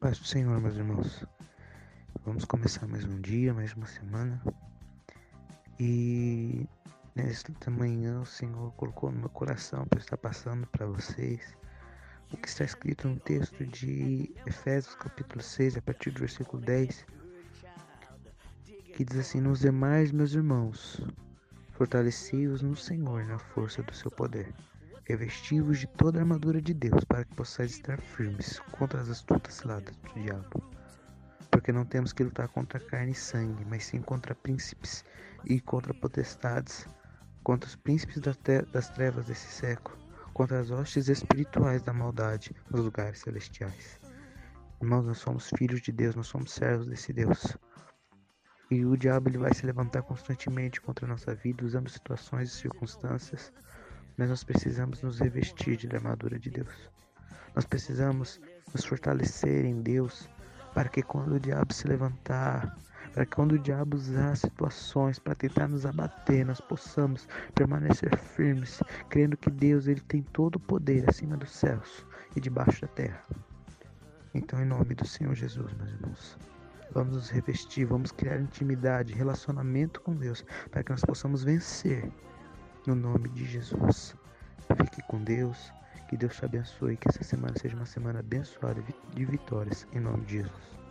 paz do Senhor, meus irmãos. Vamos começar mais um dia, mais uma semana. E nesta manhã o Senhor colocou no meu coração para estar passando para vocês o que está escrito no texto de Efésios capítulo 6, a partir do versículo 10, que diz assim: Nos demais, meus irmãos, fortaleci-os no Senhor na força do seu poder revestivos de toda a armadura de Deus, para que possais estar firmes contra as astutas ciladas do diabo. Porque não temos que lutar contra carne e sangue, mas sim contra príncipes e contra potestades, contra os príncipes das trevas desse século, contra as hostes espirituais da maldade nos lugares celestiais. Irmãos, nós somos filhos de Deus, nós somos servos desse Deus. E o diabo ele vai se levantar constantemente contra a nossa vida, usando situações e circunstâncias mas nós precisamos nos revestir de armadura de Deus. Nós precisamos nos fortalecer em Deus para que quando o diabo se levantar, para que quando o diabo usar situações para tentar nos abater, nós possamos permanecer firmes, crendo que Deus ele tem todo o poder acima dos céus e debaixo da terra. Então, em nome do Senhor Jesus, meus irmãos, vamos nos revestir, vamos criar intimidade, relacionamento com Deus, para que nós possamos vencer no nome de Jesus. Fique com Deus, que Deus te abençoe, que essa semana seja uma semana abençoada de vitórias, em nome de Jesus.